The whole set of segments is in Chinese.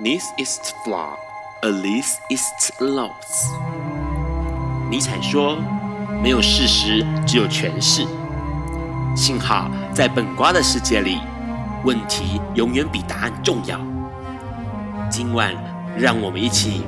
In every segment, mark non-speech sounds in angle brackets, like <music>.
This is flaw, a least it's loss。尼采说：“没有事实，只有诠释。”幸好在本瓜的世界里，问题永远比答案重要。今晚，让我们一起。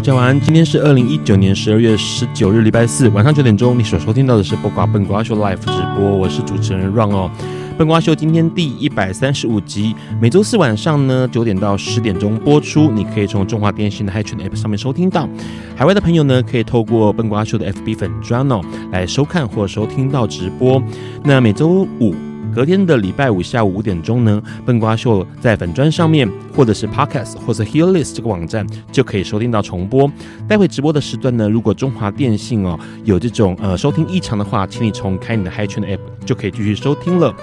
大家晚安，今天是二零一九年十二月十九日，礼拜四晚上九点钟，你所收听到的是播瓜笨瓜秀 Live 直播，我是主持人 Ron 哦。笨瓜秀今天第一百三十五集，每周四晚上呢九点到十点钟播出，你可以从中华电信的 HiTune App 上面收听到。海外的朋友呢，可以透过笨瓜秀的 FB 粉专哦来收看或收听到直播。那每周五。隔天的礼拜五下午五点钟呢，笨瓜秀在粉砖上面，或者是 Podcast，或者 Hearlist 这个网站就可以收听到重播。待会直播的时段呢，如果中华电信哦有这种呃收听异常的话，请你重开你的 Hi 全 App 就可以继续收听了。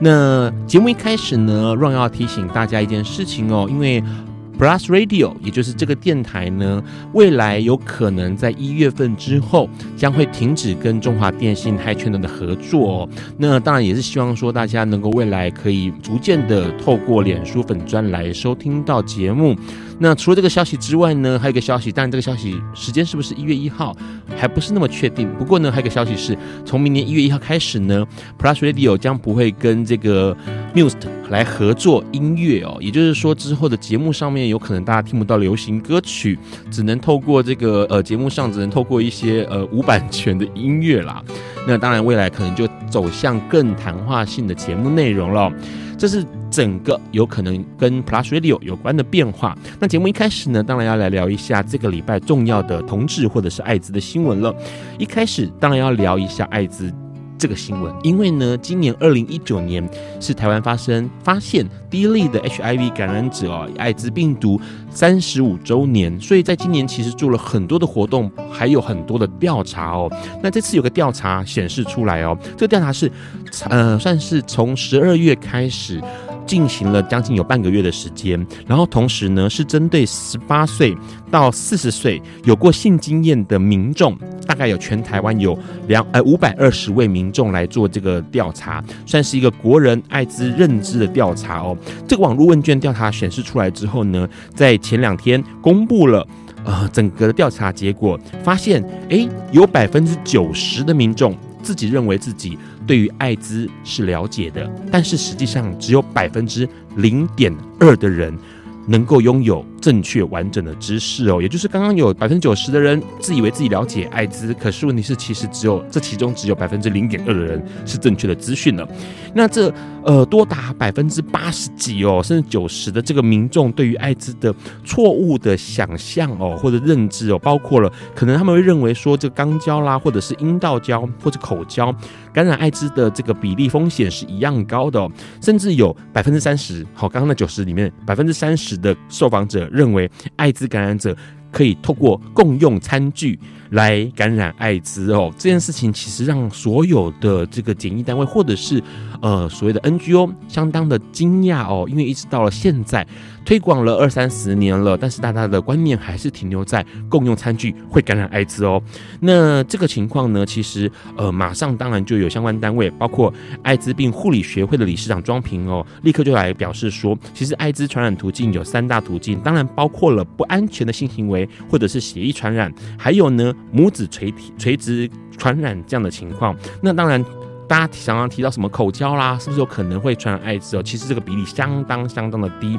那节目一开始呢，Ron 要提醒大家一件事情哦，因为。Plus Radio，也就是这个电台呢，未来有可能在一月份之后将会停止跟中华电信 HiTune 的合作哦。那当然也是希望说大家能够未来可以逐渐的透过脸书粉专来收听到节目。那除了这个消息之外呢，还有一个消息，当然这个消息时间是不是一月一号还不是那么确定。不过呢，还有一个消息是从明年一月一号开始呢，Plus Radio 将不会跟这个 Muse 来合作音乐哦，也就是说之后的节目上面有可能大家听不到流行歌曲，只能透过这个呃节目上只能透过一些呃无版权的音乐啦。<laughs> 那当然未来可能就走向更谈话性的节目内容了。这是整个有可能跟 Plus Radio 有关的变化。那节目一开始呢，当然要来聊一下这个礼拜重要的同志或者是艾滋的新闻了。一开始当然要聊一下艾滋。这个新闻，因为呢，今年二零一九年是台湾发生发现第一例的 HIV 感染者哦，艾滋病毒三十五周年，所以在今年其实做了很多的活动，还有很多的调查哦。那这次有个调查显示出来哦，这个调查是，呃，算是从十二月开始。进行了将近有半个月的时间，然后同时呢，是针对十八岁到四十岁有过性经验的民众，大概有全台湾有两呃五百二十位民众来做这个调查，算是一个国人艾滋认知的调查哦。这个网络问卷调查显示出来之后呢，在前两天公布了呃整个的调查结果，发现诶有百分之九十的民众。自己认为自己对于艾滋是了解的，但是实际上只有百分之零点二的人能够拥有正确完整的知识哦，也就是刚刚有百分之九十的人自以为自己了解艾滋，可是问题是其实只有这其中只有百分之零点二的人是正确的资讯了。那这呃多达百分之八十几哦，甚至九十的这个民众对于艾滋的错误的想象哦或者认知哦，包括了可能他们会认为说这个肛交啦，或者是阴道交或者口交感染艾滋的这个比例风险是一样高的哦，甚至有百分之三十，好，刚刚那九十里面百分之三十的受访者。认为艾滋感染者可以透过共用餐具来感染艾滋哦，这件事情其实让所有的这个检疫单位或者是呃所谓的 NGO 相当的惊讶哦，因为一直到了现在。推广了二三十年了，但是大家的观念还是停留在共用餐具会感染艾滋哦。那这个情况呢，其实呃，马上当然就有相关单位，包括艾滋病护理学会的理事长庄平哦，立刻就来表示说，其实艾滋传染途径有三大途径，当然包括了不安全的性行为或者是血液传染，还有呢拇指垂体垂直传染这样的情况。那当然。大家常常提到什么口交啦，是不是有可能会传染艾滋哦？其实这个比例相当相当的低，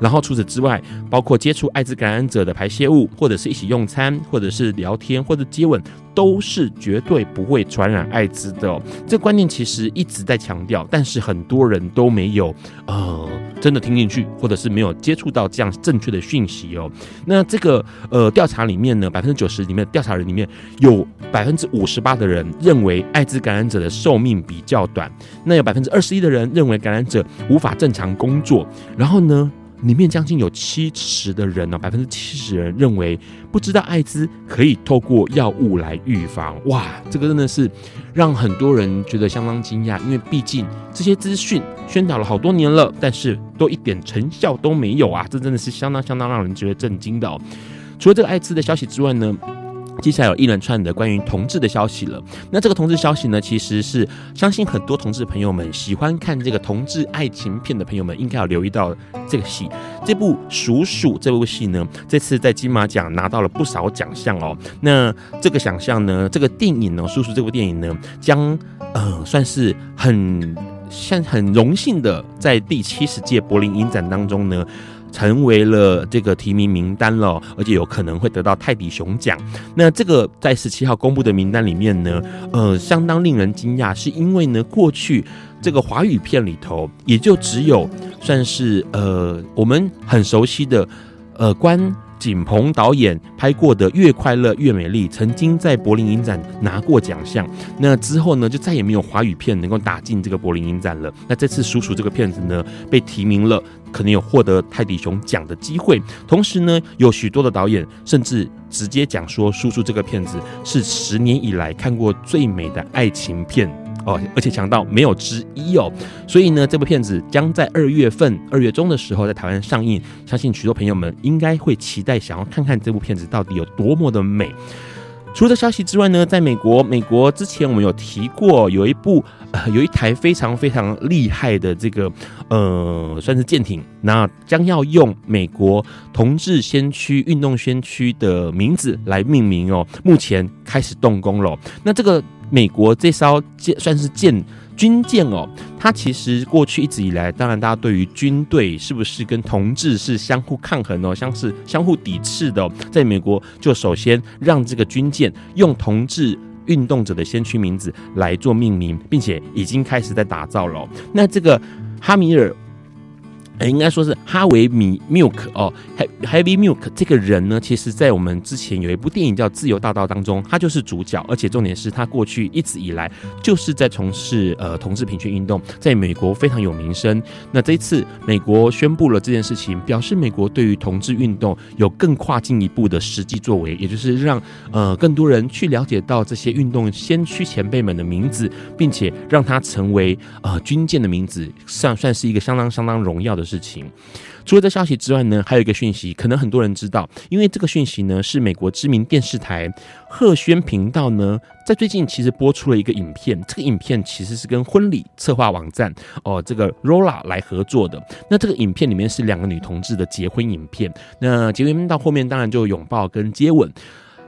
然后除此之外，包括接触艾滋感染者的排泄物，或者是一起用餐，或者是聊天，或者接吻，都是绝对不会传染艾滋的哦。这个观念其实一直在强调，但是很多人都没有呃真的听进去，或者是没有接触到这样正确的讯息哦。那这个呃调查里面呢，百分之九十里面调查人里面有百分之五十八的人认为艾滋感染者的寿命比较短，那有百分之二十一的人认为感染者无法正常工作，然后呢，里面将近有七十的人呢，百分之七十人认为不知道艾滋可以透过药物来预防。哇，这个真的是让很多人觉得相当惊讶，因为毕竟这些资讯宣导了好多年了，但是都一点成效都没有啊！这真的是相当相当让人觉得震惊的哦。除了这个艾滋的消息之外呢，接下来有一连串的关于同志的消息了。那这个同志消息呢，其实是相信很多同志朋友们喜欢看这个同志爱情片的朋友们应该要留意到这个戏。这部《鼠鼠》这部戏呢，这次在金马奖拿到了不少奖项哦。那这个奖项呢，这个电影呢，《鼠鼠》这部电影呢，将呃算是很像很荣幸的在第七十届柏林影展当中呢。成为了这个提名名单了，而且有可能会得到泰迪熊奖。那这个在十七号公布的名单里面呢，呃，相当令人惊讶，是因为呢，过去这个华语片里头，也就只有算是呃我们很熟悉的呃关景鹏导演拍过的《越快乐越美丽》，曾经在柏林影展拿过奖项。那之后呢，就再也没有华语片能够打进这个柏林影展了。那这次《叔叔》这个片子呢，被提名了。可能有获得泰迪熊奖的机会，同时呢，有许多的导演甚至直接讲说，《叔叔》这个片子是十年以来看过最美的爱情片哦，而且强到没有之一哦。所以呢，这部片子将在二月份二月中的时候在台湾上映，相信许多朋友们应该会期待，想要看看这部片子到底有多么的美。除了消息之外呢，在美国，美国之前我们有提过，有一部呃，有一台非常非常厉害的这个呃，算是舰艇，那将要用美国同志先驱运动先驱的名字来命名哦，目前开始动工了。那这个美国这艘舰算是舰。军舰哦，它其实过去一直以来，当然大家对于军队是不是跟同志是相互抗衡哦，像是相互抵制的，在美国就首先让这个军舰用同志运动者的先驱名字来做命名，并且已经开始在打造了。那这个哈米尔。呃，应该说是哈维米 Milk 哦，Heavy Milk 这个人呢，其实在我们之前有一部电影叫《自由大道》当中，他就是主角，而且重点是他过去一直以来就是在从事呃同志平权运动，在美国非常有名声。那这一次美国宣布了这件事情，表示美国对于同志运动有更跨进一步的实际作为，也就是让呃更多人去了解到这些运动先驱前辈们的名字，并且让他成为呃军舰的名字，算算是一个相当相当荣耀的事情。除了这消息之外呢，还有一个讯息，可能很多人知道，因为这个讯息呢是美国知名电视台贺轩频道呢，在最近其实播出了一个影片。这个影片其实是跟婚礼策划网站哦，这个 Rolla 来合作的。那这个影片里面是两个女同志的结婚影片。那结婚到后面当然就拥抱跟接吻。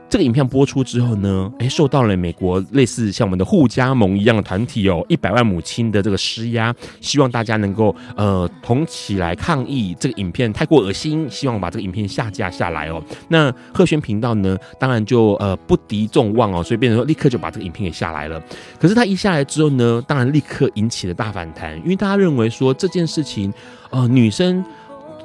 这个影片播出之后呢，诶，受到了美国类似像我们的护家盟一样的团体哦，一百万母亲的这个施压，希望大家能够呃同起来抗议这个影片太过恶心，希望把这个影片下架下来哦。那贺轩频道呢，当然就呃不敌众望哦，所以变成说立刻就把这个影片给下来了。可是他一下来之后呢，当然立刻引起了大反弹，因为大家认为说这件事情，呃，女生、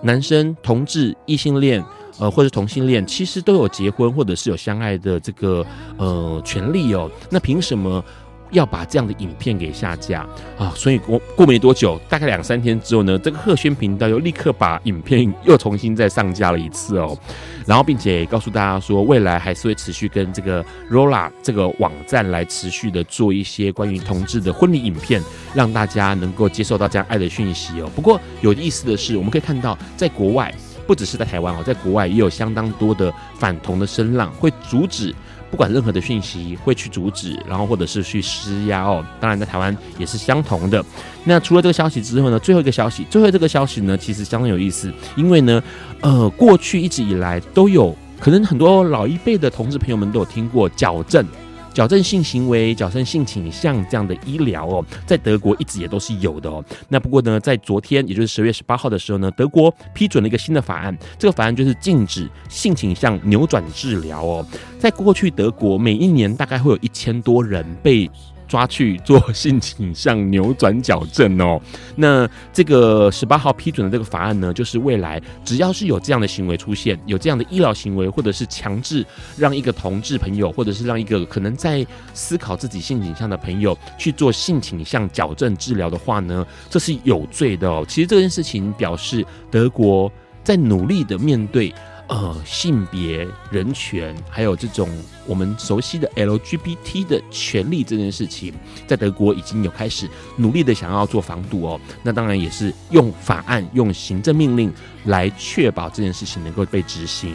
男生、同志、异性恋。呃，或者同性恋其实都有结婚或者是有相爱的这个呃权利哦。那凭什么要把这样的影片给下架啊？所以过过没多久，大概两三天之后呢，这个贺轩频道又立刻把影片又重新再上架了一次哦。然后并且告诉大家说，未来还是会持续跟这个 Rolla 这个网站来持续的做一些关于同志的婚礼影片，让大家能够接受到这样爱的讯息哦。不过有意思的是，我们可以看到在国外。不只是在台湾哦，在国外也有相当多的反同的声浪，会阻止不管任何的讯息，会去阻止，然后或者是去施压哦。当然，在台湾也是相同的。那除了这个消息之后呢，最后一个消息，最后这个消息呢，其实相当有意思，因为呢，呃，过去一直以来都有可能很多老一辈的同志朋友们都有听过矫正。矫正性行为、矫正性倾向这样的医疗哦，在德国一直也都是有的哦。那不过呢，在昨天，也就是十月十八号的时候呢，德国批准了一个新的法案，这个法案就是禁止性倾向扭转治疗哦。在过去，德国每一年大概会有一千多人被。抓去做性倾向扭转矫正哦。那这个十八号批准的这个法案呢，就是未来只要是有这样的行为出现，有这样的医疗行为，或者是强制让一个同志朋友，或者是让一个可能在思考自己性倾向的朋友去做性倾向矫正治疗的话呢，这是有罪的哦。其实这件事情表示德国在努力的面对。呃，性别人权，还有这种我们熟悉的 LGBT 的权利这件事情，在德国已经有开始努力的想要做防堵哦。那当然也是用法案、用行政命令来确保这件事情能够被执行。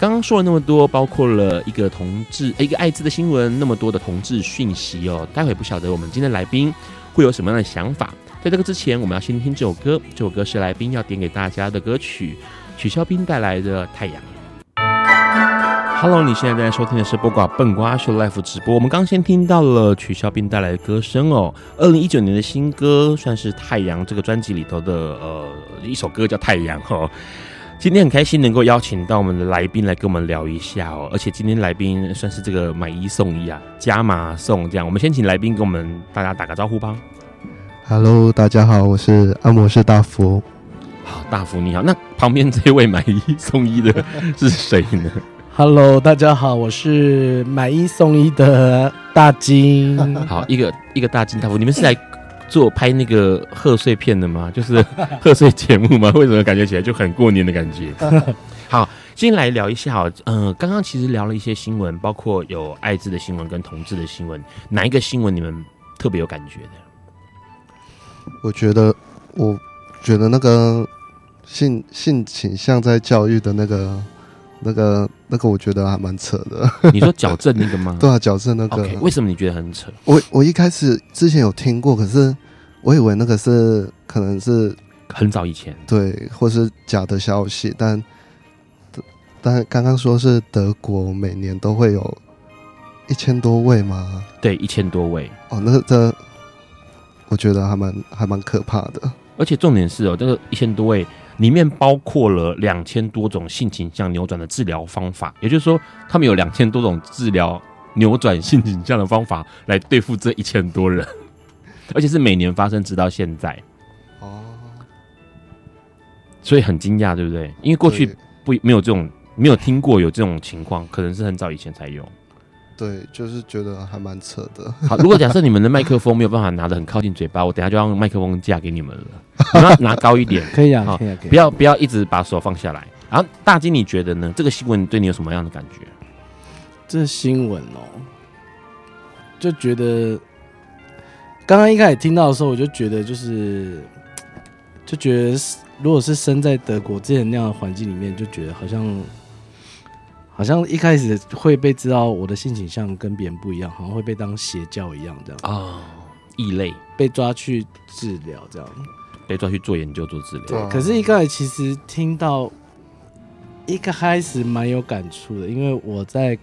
刚刚说了那么多，包括了一个同志、一个艾滋的新闻，那么多的同志讯息哦。待会不晓得我们今天来宾会有什么样的想法。在这个之前，我们要先听这首歌，这首歌是来宾要点给大家的歌曲。曲肖冰带来的太阳。Hello，你现在在收听的是播瓜笨瓜秀 Life 直播。我们刚先听到了曲肖冰带来的歌声哦，二零一九年的新歌，算是太阳这个专辑里头的呃一首歌，叫太阳哦。今天很开心能够邀请到我们的来宾来跟我们聊一下哦，而且今天来宾算是这个买一送一啊，加码送这样。我们先请来宾跟我们大家打个招呼吧。Hello，大家好，我是按摩师大福。好，大福你好。那旁边这位买一送一的是谁呢？<laughs> Hello，大家好，我是买一送一的大金。好，一个一个大金大福，你们是来做拍那个贺岁片的吗？就是 <laughs> 贺岁节目吗？为什么感觉起来就很过年的感觉？<laughs> 好，先来聊一下。嗯、呃，刚刚其实聊了一些新闻，包括有艾滋的新闻跟同志的新闻，哪一个新闻你们特别有感觉的？我觉得我。觉得那个性性倾向在教育的那个、那个、那个，我觉得还蛮扯的。<laughs> 你说矫正那个吗？<laughs> 对啊，矫正那个。Okay, 为什么你觉得很扯？我我一开始之前有听过，可是我以为那个是可能是很早以前，对，或是假的消息。但但刚刚说是德国每年都会有一千多位吗？对，一千多位。哦，那这我觉得还蛮还蛮可怕的。而且重点是哦，这个一千多位里面包括了两千多种性倾向扭转的治疗方法，也就是说，他们有两千多种治疗扭转性倾向的方法来对付这一千多人，<laughs> 而且是每年发生直到现在。哦，所以很惊讶，对不对？因为过去不没有这种没有听过有这种情况，可能是很早以前才有。对，就是觉得还蛮扯的。<laughs> 好，如果假设你们的麦克风没有办法拿得很靠近嘴巴，我等下就让麦克风架给你们了。<laughs> 你要拿高一点，可以啊，可以啊，可以。不要不要一直把手放下来。然后大金，你觉得呢？这个新闻对你有什么样的感觉？这新闻哦，就觉得刚刚一开始听到的时候，我就觉得就是就觉得，如果是生在德国之前那样的环境里面，就觉得好像。好像一开始会被知道我的性倾向跟别人不一样，好像会被当邪教一样这样啊，异类被抓去治疗这样，被抓去做研究做治疗。对，可是一开始其实听到一开始蛮有感触的，因为我在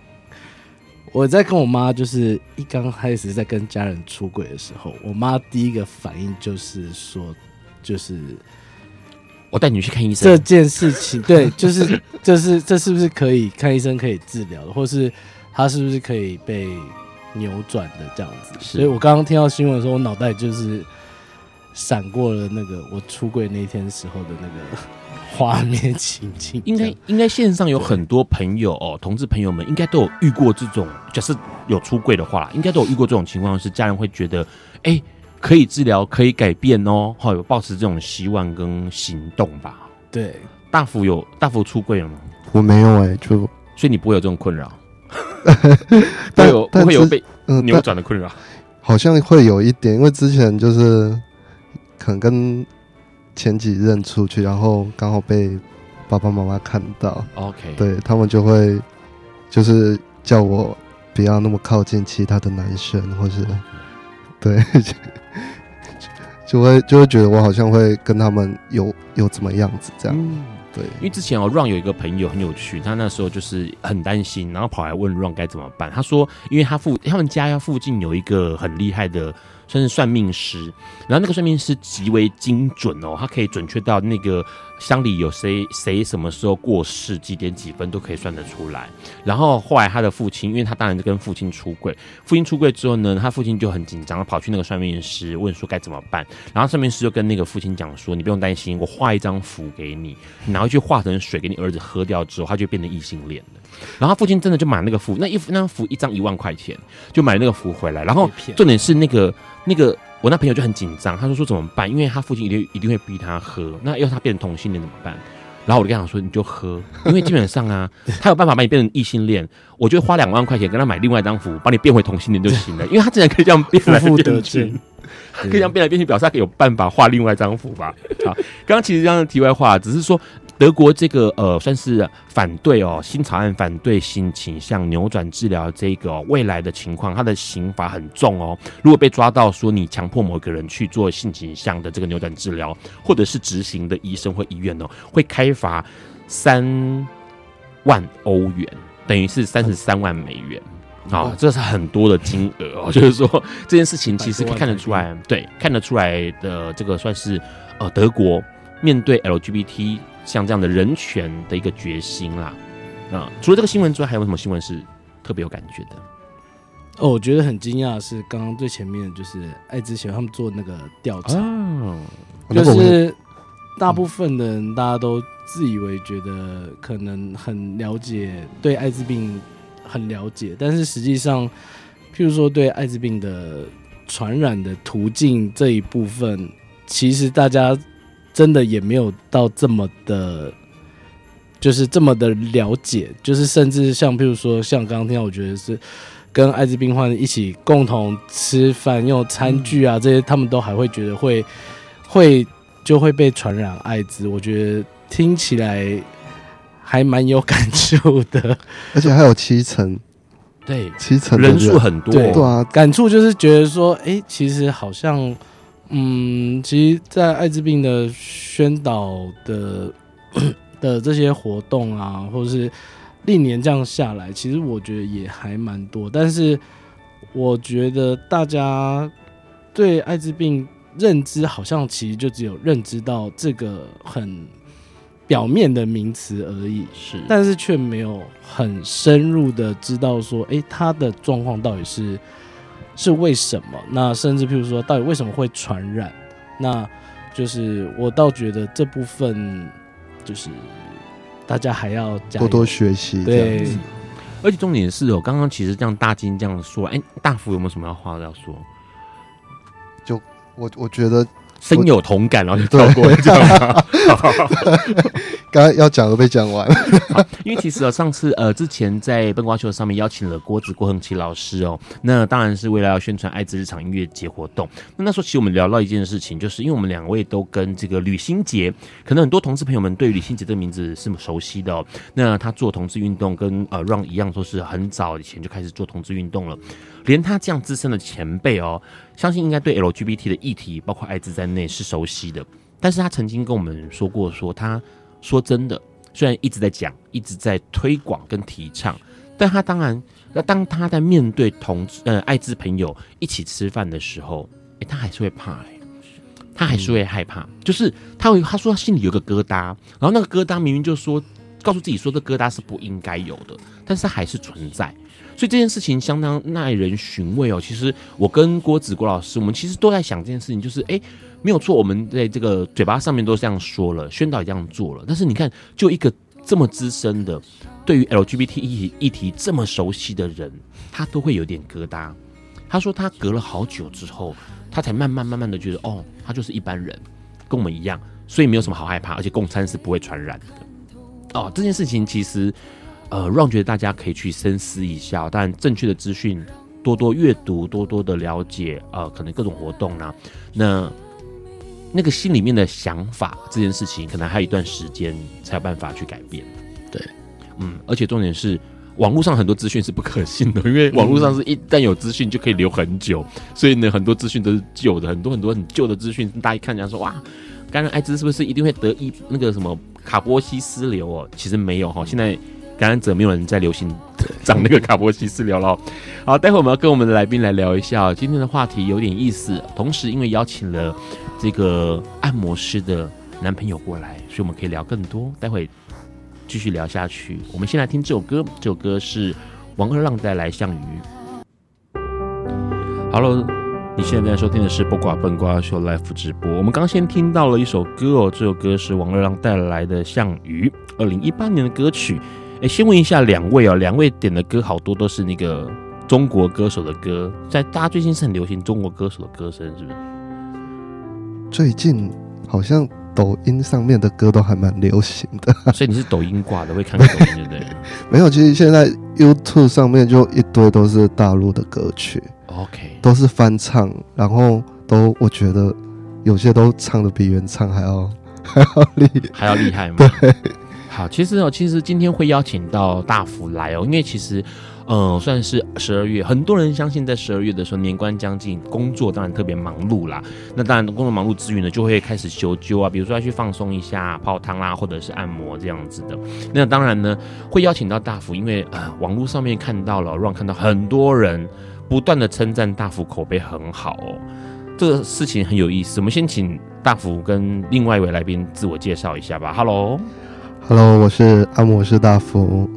我在跟我妈就是一刚开始在跟家人出轨的时候，我妈第一个反应就是说，就是。我带你去看医生。这件事情，对，<laughs> 就是，就是，这是不是可以看医生可以治疗的，或是他是不是可以被扭转的这样子？所以我刚刚听到新闻的时候，我脑袋就是闪过了那个我出柜那天时候的那个画面情景。应该，应该线上有很多朋友哦，同志朋友们应该都有遇过这种，假设有出柜的话，应该都有遇过这种情况，是家人会觉得，哎、欸。可以治疗，可以改变哦。好，有抱持这种希望跟行动吧。对，大福有大福出柜了吗？我没有哎、欸，就所以你不会有这种困扰。但 <laughs> 有但会有被扭转的困扰、呃？好像会有一点，因为之前就是可能跟前几任出去，然后刚好被爸爸妈妈看到。OK，对他们就会就是叫我不要那么靠近其他的男生，或是。对，就会就会觉得我好像会跟他们有有怎么样子这样。嗯对，因为之前哦，Ron 有一个朋友很有趣，他那时候就是很担心，然后跑来问 Ron 该怎么办。他说，因为他附他们家附近有一个很厉害的。算是算命师，然后那个算命师极为精准哦，他可以准确到那个乡里有谁谁什么时候过世，几点几分都可以算得出来。然后后来他的父亲，因为他当然就跟父亲出柜，父亲出柜之后呢，他父亲就很紧张，跑去那个算命师问说该怎么办。然后算命师就跟那个父亲讲说：“你不用担心，我画一张符给你，然后去化成水给你儿子喝掉之后，他就变成异性恋了。”然后他父亲真的就买那个符，那一那张符一张一万块钱，就买那个符回来。然后重点是那个。那个我那朋友就很紧张，他说说怎么办？因为他父亲一定一定会逼他喝，那要他变成同性恋怎么办？然后我就跟他说，你就喝，因为基本上啊，<laughs> 他有办法把你变成异性恋，我就花两万块钱跟他买另外一张符，把你变回同性恋就行了。因为他竟然可以这样变来变去，<laughs> <laughs> 可以这样变来变去，表示他可以有办法画另外一张符吧？好，刚刚其实这样的题外话，只是说。德国这个呃，算是反对哦，新草案反对性倾向扭转治疗这个、哦、未来的情况，它的刑罚很重哦。如果被抓到说你强迫某个人去做性倾向的这个扭转治疗，或者是执行的医生或医院哦，会开罚三万欧元，等于是三十三万美元。啊、哦，这是很多的金额哦。就是说这件事情其实可以看得出来，对，看得出来的这个算是呃德国面对 LGBT。像这样的人权的一个决心啦，啊，除了这个新闻之外，还有什么新闻是特别有感觉的？哦，我觉得很惊讶的是，刚刚最前面就是爱之协他们做那个调查，哦、就是大部分的人大家都自以为觉得可能很了解，对艾滋病很了解，但是实际上，譬如说对艾滋病的传染的途径这一部分，其实大家。真的也没有到这么的，就是这么的了解，就是甚至像譬如说，像刚刚听到，我觉得是跟艾滋病患一起共同吃饭用餐具啊，这些他们都还会觉得会会就会被传染艾滋，我觉得听起来还蛮有感触的，而且还有七成，对，七成人数很多，对啊，感触就是觉得说，哎、欸，其实好像。嗯，其实，在艾滋病的宣导的 <coughs> 的这些活动啊，或者是历年这样下来，其实我觉得也还蛮多。但是，我觉得大家对艾滋病认知，好像其实就只有认知到这个很表面的名词而已，是，但是却没有很深入的知道说，哎，他的状况到底是。是为什么？那甚至譬如说，到底为什么会传染？那就是我倒觉得这部分就是大家还要多多学习。对，而且重点是哦，刚刚其实这样大金这样说，哎，大福有没有什么要话要说？就我我觉得。深有同感，然后就跳过，这样吗？刚刚要讲都被讲完了。<laughs> 因为其实啊，上次呃，之前在笨瓜秀上面邀请了郭子郭恒奇老师哦，那当然是为了要宣传爱之日常音乐节活动。那那时候其实我们聊到一件事情，就是因为我们两位都跟这个吕新杰，可能很多同志朋友们对吕新杰这个名字是熟悉的哦。那他做同志运动跟呃 Ron 一样，都是很早以前就开始做同志运动了。连他这样资深的前辈哦，相信应该对 LGBT 的议题，包括艾滋在内是熟悉的。但是他曾经跟我们说过说，他说真的，虽然一直在讲，一直在推广跟提倡，但他当然，那当他在面对同呃艾滋朋友一起吃饭的时候，诶，他还是会怕，诶，他还是会害怕，就是他会他说他心里有个疙瘩，然后那个疙瘩明明就说告诉自己说这疙瘩是不应该有的，但是他还是存在。所以这件事情相当耐人寻味哦。其实我跟郭子郭老师，我们其实都在想这件事情，就是哎，没有错，我们在这个嘴巴上面都这样说了，宣导也这样做了。但是你看，就一个这么资深的，对于 LGBT 议题议题这么熟悉的人，他都会有点疙瘩。他说他隔了好久之后，他才慢慢慢慢的觉得，哦，他就是一般人，跟我们一样，所以没有什么好害怕，而且共餐是不会传染的。哦，这件事情其实。呃，Ron 觉得大家可以去深思一下，但正确的资讯多多阅读，多多的了解，呃，可能各种活动呢、啊，那那个心里面的想法，这件事情可能还有一段时间才有办法去改变。对，嗯，而且重点是，网络上很多资讯是不可信的，因为网络上是一旦有资讯就可以留很久，所以呢，很多资讯都是旧的，很多很多很旧的资讯，大家一看，人家说哇。感染艾滋是不是一定会得一那个什么卡波西斯瘤哦？其实没有哈，现在感染者没有人在流行 <laughs> 长那个卡波西斯瘤了。好，待会我们要跟我们的来宾来聊一下今天的话题有点意思，同时因为邀请了这个按摩师的男朋友过来，所以我们可以聊更多。待会继续聊下去，我们先来听这首歌，这首歌是王二浪带来《项羽》。Hello，你现在在收听的是《不寡笨瓜秀》Live 直播。我们刚先听到了一首歌哦，这首歌是王二浪带来的《项羽》，二零一八年的歌曲。哎，先问一下两位哦，两位点的歌好多都是那个中国歌手的歌，在大家最近是很流行中国歌手的歌声，是不是？最近好像抖音上面的歌都还蛮流行的，<laughs> 所以你是抖音挂的，会看抖音对不对？<laughs> 没有，其实现在 YouTube 上面就一堆都是大陆的歌曲。OK，都是翻唱，然后都我觉得有些都唱的比原唱还要 <laughs> 还要厉 <laughs> 还要厉害吗？对，好，其实哦，其实今天会邀请到大福来哦，因为其实，嗯、呃，算是十二月，很多人相信在十二月的时候，年关将近，工作当然特别忙碌啦。那当然，工作忙碌之余呢，就会开始修灸啊，比如说要去放松一下，泡汤啦，或者是按摩这样子的。那当然呢，会邀请到大福，因为呃，网络上面看到了，让看到很多人。不断的称赞大福口碑很好哦，这个事情很有意思。我们先请大福跟另外一位来宾自我介绍一下吧。Hello，Hello，我是按摩师大福。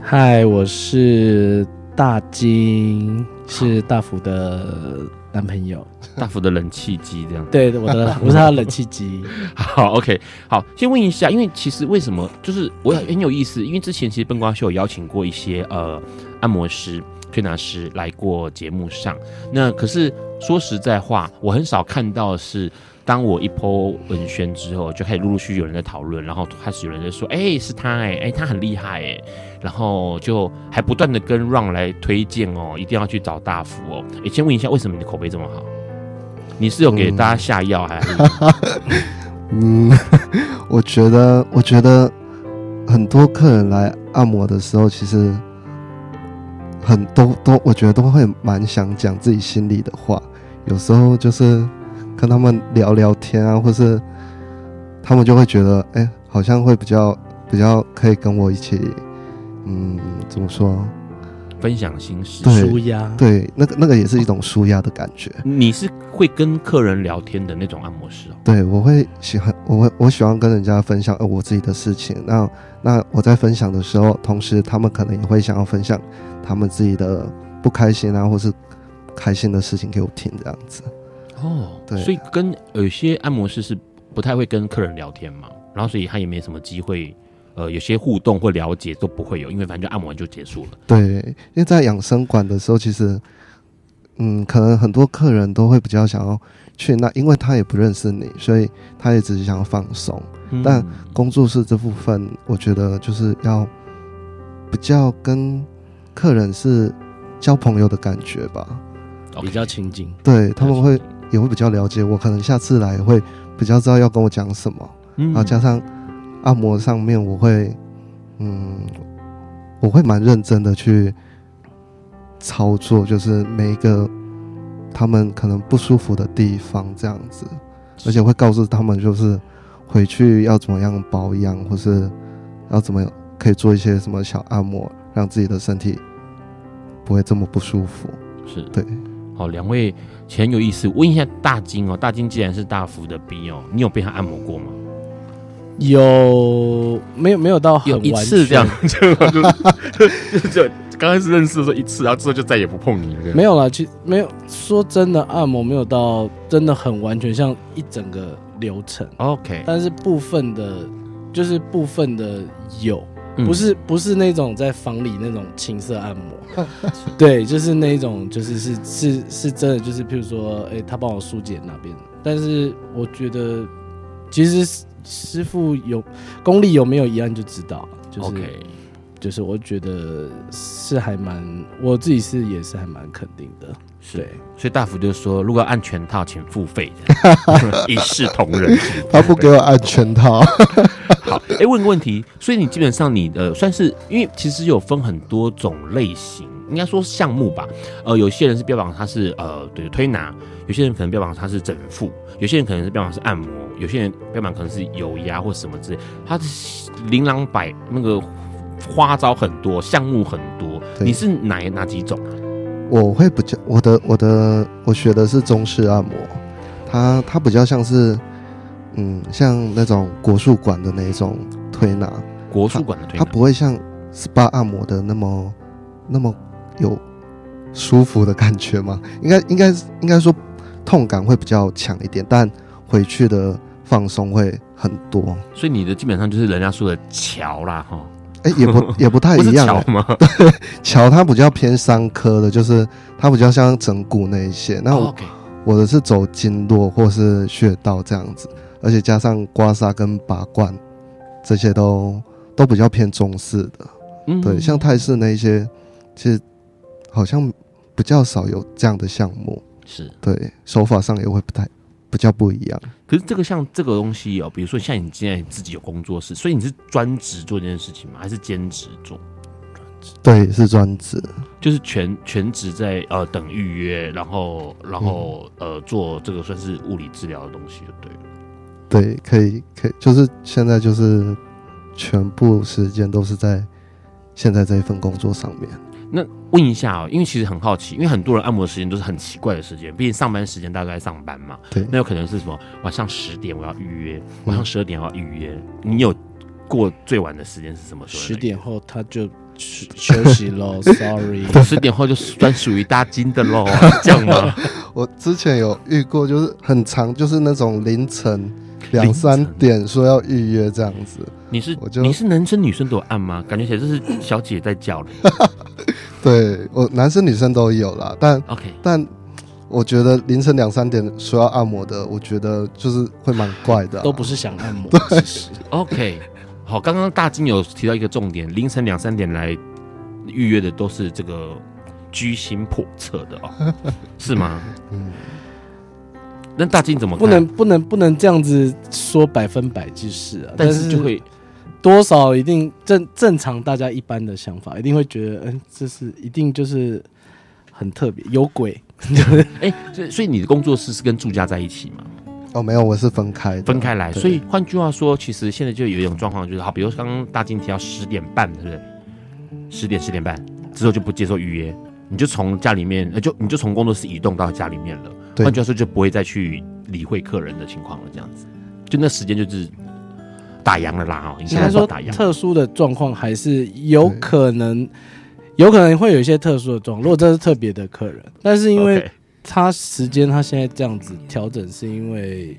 嗨，我是大金，是大福的男朋友，大福的冷气机这样。对，我的 <laughs> 我是他的冷气机。好，OK，好，先问一下，因为其实为什么就是我很有意思，因为之前其实笨瓜秀有邀请过一些呃按摩师。推拿师来过节目上，那可是说实在话，我很少看到是，当我一 po 文宣之后，就开始陆陆续续有人在讨论，然后开始有人在说，哎、是他、哎，哎，他很厉害，哎，然后就还不断的跟 Ron 来推荐哦，一定要去找大福哦。哎，先问一下，为什么你的口碑这么好？你是有给大家下药还是？嗯，我觉得，我觉得很多客人来按摩的时候，其实。很多都，我觉得都会蛮想讲自己心里的话。有时候就是跟他们聊聊天啊，或是他们就会觉得，哎、欸，好像会比较比较可以跟我一起，嗯，怎么说？分享心事，舒压。对，那个那个也是一种舒压的感觉。你是会跟客人聊天的那种按摩师哦？对，我会喜欢，我会我喜欢跟人家分享呃我自己的事情。那那我在分享的时候，同时他们可能也会想要分享。他们自己的不开心啊，或是开心的事情给我听，这样子。哦，对，所以跟有些按摩师是不太会跟客人聊天嘛，然后所以他也没什么机会，呃，有些互动或了解都不会有，因为反正就按摩完就结束了。对，因为在养生馆的时候，其实，嗯，可能很多客人都会比较想要去那，因为他也不认识你，所以他也只是想要放松。嗯。但工作室这部分，我觉得就是要比较跟。客人是交朋友的感觉吧，比较亲近，对，他们会也会比较了解我，可能下次来会比较知道要跟我讲什么，嗯，然后加上按摩上面我会，嗯，我会蛮认真的去操作，就是每一个他们可能不舒服的地方这样子，而且会告诉他们就是回去要怎么样保养，或是要怎么可以做一些什么小按摩。让自己的身体不会这么不舒服，是对。好，两位很有意思。问一下大金哦，大金既然是大福的 B 哦，你有被他按摩过吗？有，没有没有到很有一次这样，<laughs> 就就就刚开始认识的时候一次，然后之后就再也不碰你了。没有啦，其实没有说真的，按摩没有到真的很完全像一整个流程。OK，但是部分的，就是部分的有。不是不是那种在房里那种情色按摩，<laughs> 对，就是那种就是是是是真的，就是譬如说，哎、欸，他帮我疏解那边。但是我觉得，其实师傅有功力有没有一样就知道，就是。Okay. 就是我觉得是还蛮，我自己是也是还蛮肯定的，是对，所以大福就说，如果按全套，请付费，<laughs> <laughs> 一视同仁。他不给我按全套。好，哎、欸，问个问题，所以你基本上你的算是，因为其实有分很多种类型，应该说项目吧。呃，有些人是标榜他是呃对推拿，有些人可能标榜他是整腹，有些人可能是标榜是按摩。有些人标榜可能是有压或什么之类，它是琳琅百那个花招很多，项目很多。你是哪哪几种啊？我会比较我的我的我学的是中式按摩，它它比较像是嗯像那种国术馆的那种推拿，国术馆的推拿，它不会像 SPA 按摩的那么那么有舒服的感觉吗？应该应该应该说痛感会比较强一点，但回去的放松会很多。所以你的基本上就是人家说的桥啦哈。哎、欸，也不也不太一样，桥吗？对，<laughs> 桥它比较偏伤科的，就是它比较像整骨那一些。那我、oh, okay. 我的是走经络或是穴道这样子，而且加上刮痧跟拔罐，这些都都比较偏中式的。嗯，对，像泰式那一些，其实好像比较少有这样的项目。是对，手法上也会不太。比较不一样，可是这个像这个东西哦，比如说像你现在自己有工作室，所以你是专职做这件事情吗？还是兼职做？对，是专职，就是全全职在呃等预约，然后然后、嗯、呃做这个算是物理治疗的东西就对了。对，可以可以，就是现在就是全部时间都是在现在这一份工作上面。那问一下哦，因为其实很好奇，因为很多人按摩的时间都是很奇怪的时间，毕竟上班时间大家都在上班嘛。对，那有可能是什么晚上十点我要预约，晚上十二点我要预约。你有过最晚的时间是什么时候？十点后他就休息喽，<laughs> Sorry，<laughs> 十点后就专属于大金的喽，这样吗？<laughs> 我之前有遇过，就是很长，就是那种凌晨两三点说要预约这样子。你是我就你是男生女生都有按吗？感觉起来这是小姐在叫的。<laughs> 对我男生女生都有啦，但 OK，但我觉得凌晨两三点说要按摩的，我觉得就是会蛮怪的、啊，都不是想按摩。对，OK，好，刚刚大金有提到一个重点，凌晨两三点来预约的都是这个居心叵测的哦，<laughs> 是吗？嗯，那大金怎么？不能不能不能这样子说百分百就是啊，但是就会。多少一定正正常，大家一般的想法一定会觉得，嗯、欸，这是一定就是很特别，有鬼。<laughs> 哎、欸，所以所以你的工作室是跟住家在一起吗？哦，没有，我是分开分开来。所以换句话说，其实现在就有一种状况，就是好，比如刚刚大金提到十点半，对不对？十点十点半之后就不接受预约，你就从家里面，就你就从工作室移动到家里面了。换句话说，就不会再去理会客人的情况了，这样子，就那时间就是。打烊了啦哦，应该说打烊。特殊的状况还是有可能，有可能会有一些特殊的状况。如果这是特别的客人，但是因为他时间他现在这样子调整，是因为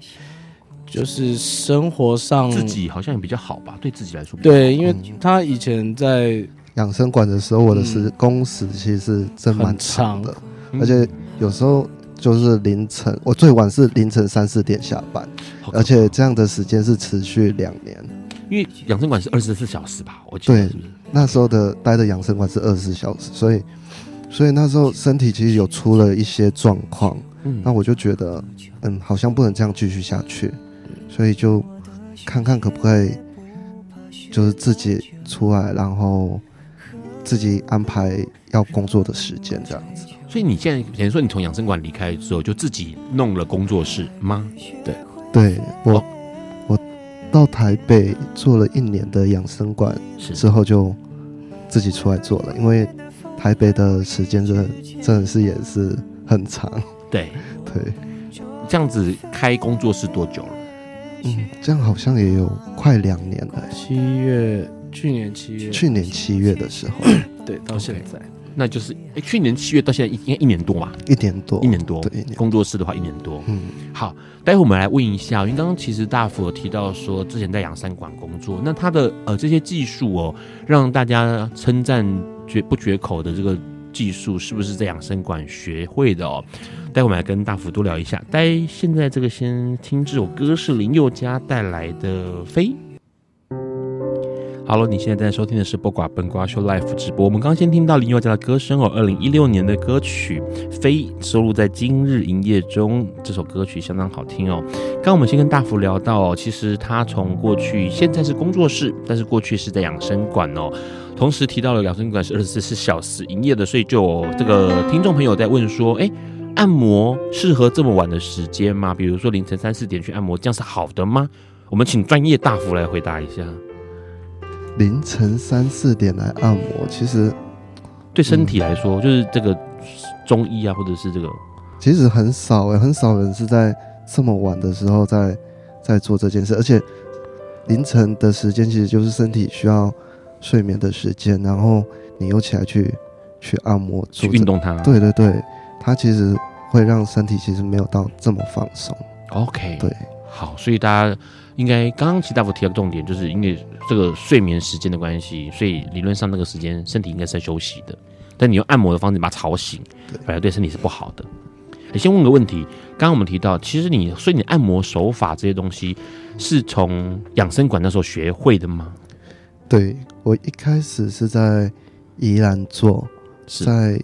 就是生活上自己好像也比较好吧，对自己来说。对，因为他以前在养生馆的时候，我的时工时其实是真蛮长的，而且有时候。就是凌晨，我最晚是凌晨三四点下班，而且这样的时间是持续两年。因为养生馆是二十四小时吧？我记得是是？对，那时候的待的养生馆是二十四小时，所以所以那时候身体其实有出了一些状况。嗯，那我就觉得，嗯，好像不能这样继续下去，所以就看看可不可以，就是自己出来，然后自己安排要工作的时间，这样子。所以你现在，等于说你从养生馆离开之后，就自己弄了工作室吗？对，对我、哦、我到台北做了一年的养生馆之后，就自己出来做了。因为台北的时间真的真的是也是很长。对 <laughs> 对，这样子开工作室多久了？嗯，这样好像也有快两年了。七月，去年七月，去年七月的时候，对，到现在。Okay. 那就是哎、欸，去年七月到现在一应该一年多吧？一年多，一年多。对，工作室的话一年多。嗯，好，待会我们来问一下，因为刚刚其实大福有提到说之前在养生馆工作，那他的呃这些技术哦，让大家称赞绝不绝口的这个技术，是不是在养生馆学会的哦？待会我们来跟大福多聊一下。待现在这个先听这首歌是林宥嘉带来的《飞》。哈喽，你现在在收听的是《播瓜笨瓜秀》Life 直播。我们刚先听到林宥嘉的歌声哦，二零一六年的歌曲《飞》收录在《今日营业中》，这首歌曲相当好听哦。刚我们先跟大福聊到哦，其实他从过去现在是工作室，但是过去是在养生馆哦。同时提到了养生馆是二十四小时营业的，所以就有这个听众朋友在问说，哎。按摩适合这么晚的时间吗？比如说凌晨三四点去按摩，这样是好的吗？我们请专业大夫来回答一下。凌晨三四点来按摩，其实对身体来说，嗯、就是这个中医啊，或者是这个，其实很少诶，很少人是在这么晚的时候在在做这件事，而且凌晨的时间其实就是身体需要睡眠的时间，然后你又起来去去按摩去运动它，对对对，它其实会让身体其实没有到这么放松。OK，对，好，所以大家。应该刚刚齐大夫提到重点，就是因为这个睡眠时间的关系，所以理论上那个时间身体应该是在休息的。但你用按摩的方式把它吵醒，反而对身体是不好的。你先问个问题，刚刚我们提到，其实你所以你按摩手法这些东西是从养生馆那时候学会的吗？对，我一开始是在宜兰做，在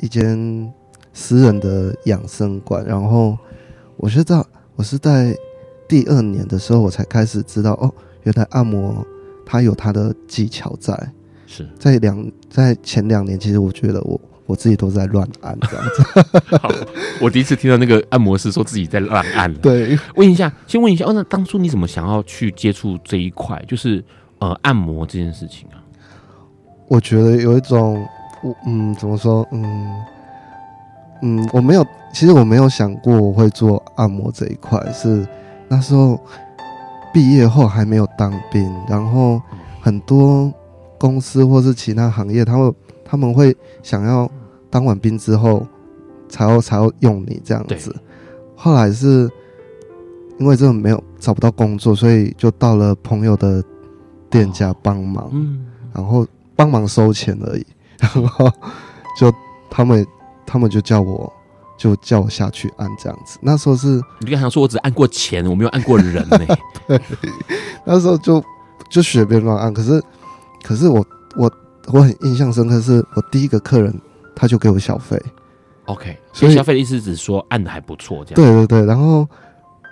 一间私人的养生馆，然后我知道我是在。第二年的时候，我才开始知道哦，原来按摩它有它的技巧在。是在两在前两年，其实我觉得我我自己都在乱按这样子。<laughs> 好，我第一次听到那个按摩师说自己在乱按。对，问一下，先问一下哦，那当初你怎么想要去接触这一块，就是呃按摩这件事情啊？我觉得有一种，我嗯，怎么说，嗯嗯，我没有，其实我没有想过我会做按摩这一块是。那时候毕业后还没有当兵，然后很多公司或是其他行业，他们他们会想要当完兵之后才要才要用你这样子。后来是因为真的没有找不到工作，所以就到了朋友的店家帮忙，然后帮忙收钱而已。<laughs> 然后就他们他们就叫我。就叫我下去按这样子，那时候是你刚才说，我只按过钱，我没有按过人呢、欸。<laughs> 对，那时候就就随便乱按，可是可是我我我很印象深刻，是我第一个客人他就给我小费。OK，所以小费的意思是说按的还不错，这样。对对对，然后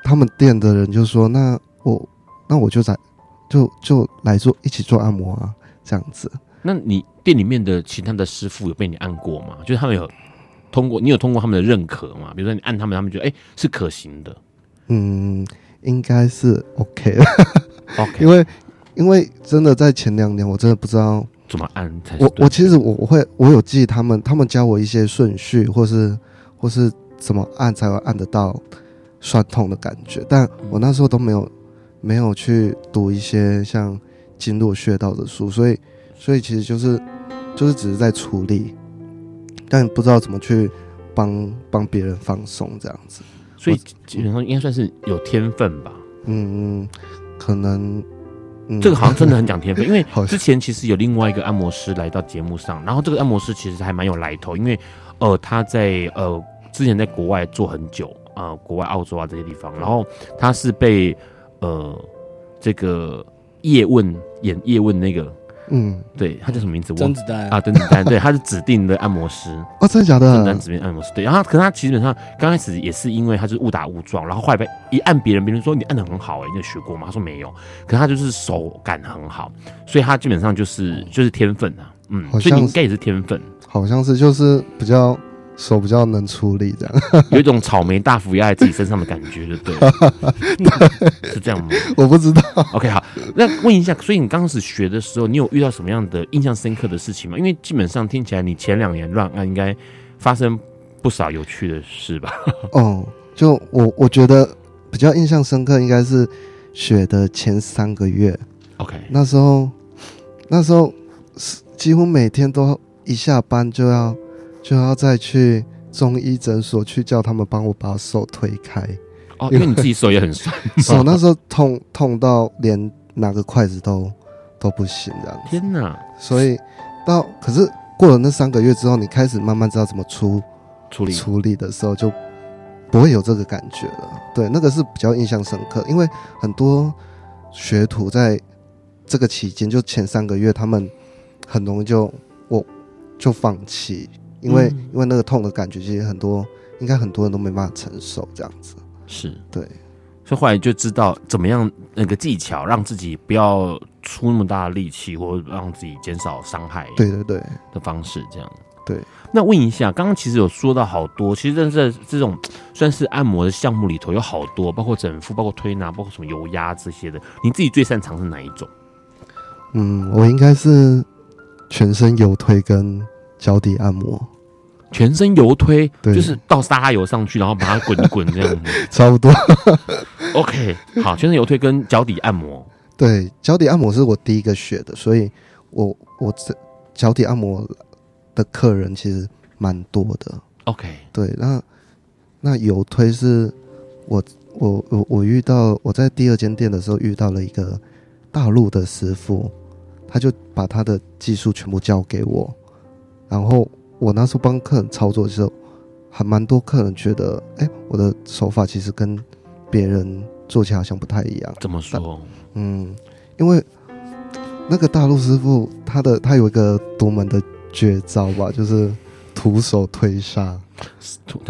他们店的人就说：“那我那我就在就就来做一起做按摩啊，这样子。”那你店里面的其他的师傅有被你按过吗？就是他们有。通过你有通过他们的认可吗？比如说你按他们，他们觉得哎、欸、是可行的。嗯，应该是 OK 的。OK，<laughs> 因为因为真的在前两年，我真的不知道怎么按才。我我其实我我会我有记他们，他们教我一些顺序，或是或是怎么按才会按得到酸痛的感觉，但我那时候都没有没有去读一些像经络穴道的书，所以所以其实就是就是只是在处理。但不知道怎么去帮帮别人放松这样子，所以基本上应该算是有天分吧。嗯，可能，嗯，这个好像真的很讲天分，因为 <laughs> 之前其实有另外一个按摩师来到节目上，然后这个按摩师其实还蛮有来头，因为呃他在呃之前在国外做很久呃国外澳洲啊这些地方，然后他是被呃这个叶问演叶问那个。嗯，对，他叫什么名字？甄子丹啊，甄子丹，对，他是指定的按摩师 <laughs> 哦，真的假的？甄子丹指定按摩师，对，然后可是他基本上刚开始也是因为他是误打误撞，然后后来被一按别人，别人说你按的很好哎、欸，你有学过吗？他说没有，可是他就是手感很好，所以他基本上就是就是天分啊，嗯，所以你应该也是天分，好像是就是比较。手比较能处理，这样 <laughs> 有一种草莓大福压在自己身上的感觉，对不对？<laughs> 是这样吗？我不知道。OK，好，那问一下，所以你刚开始学的时候，你有遇到什么样的印象深刻的事情吗？因为基本上听起来，你前两年乱按应该发生不少有趣的事吧？<laughs> 哦，就我我觉得比较印象深刻，应该是学的前三个月。OK，那时候那时候几乎每天都一下班就要。就要再去中医诊所去叫他们帮我把手推开哦，因为你自己手也很酸，手 <laughs> 那时候痛痛到连拿个筷子都都不行这样子。天哪！所以到可是过了那三个月之后，你开始慢慢知道怎么处处理处理的时候，就不会有这个感觉了。对，那个是比较印象深刻，因为很多学徒在这个期间，就前三个月，他们很容易就我就放弃。因为、嗯、因为那个痛的感觉，其实很多应该很多人都没办法承受，这样子是对，所以后来就知道怎么样那个技巧，让自己不要出那么大的力气，或者让自己减少伤害。对对对，的方式这样。对。那问一下，刚刚其实有说到好多，其实真的是这种算是按摩的项目里头有好多，包括整腹、包括推拿、包括什么油压这些的。你自己最擅长是哪一种？嗯，我应该是全身油推跟脚底按摩。全身油推，对就是倒沙拉油上去，然后把它滚一滚这样子。<laughs> 差不多。<laughs> OK，好，全身油推跟脚底按摩。对，脚底按摩是我第一个学的，所以我我这脚底按摩。的客人其实蛮多的，OK，对，那那油推是我我我我遇到我在第二间店的时候遇到了一个大陆的师傅，他就把他的技术全部教给我，然后我那时候帮客人操作的时候，还蛮多客人觉得，哎，我的手法其实跟别人做起来好像不太一样。怎么说？嗯，因为那个大陆师傅他的他有一个独门的。绝招吧，就是徒手推沙，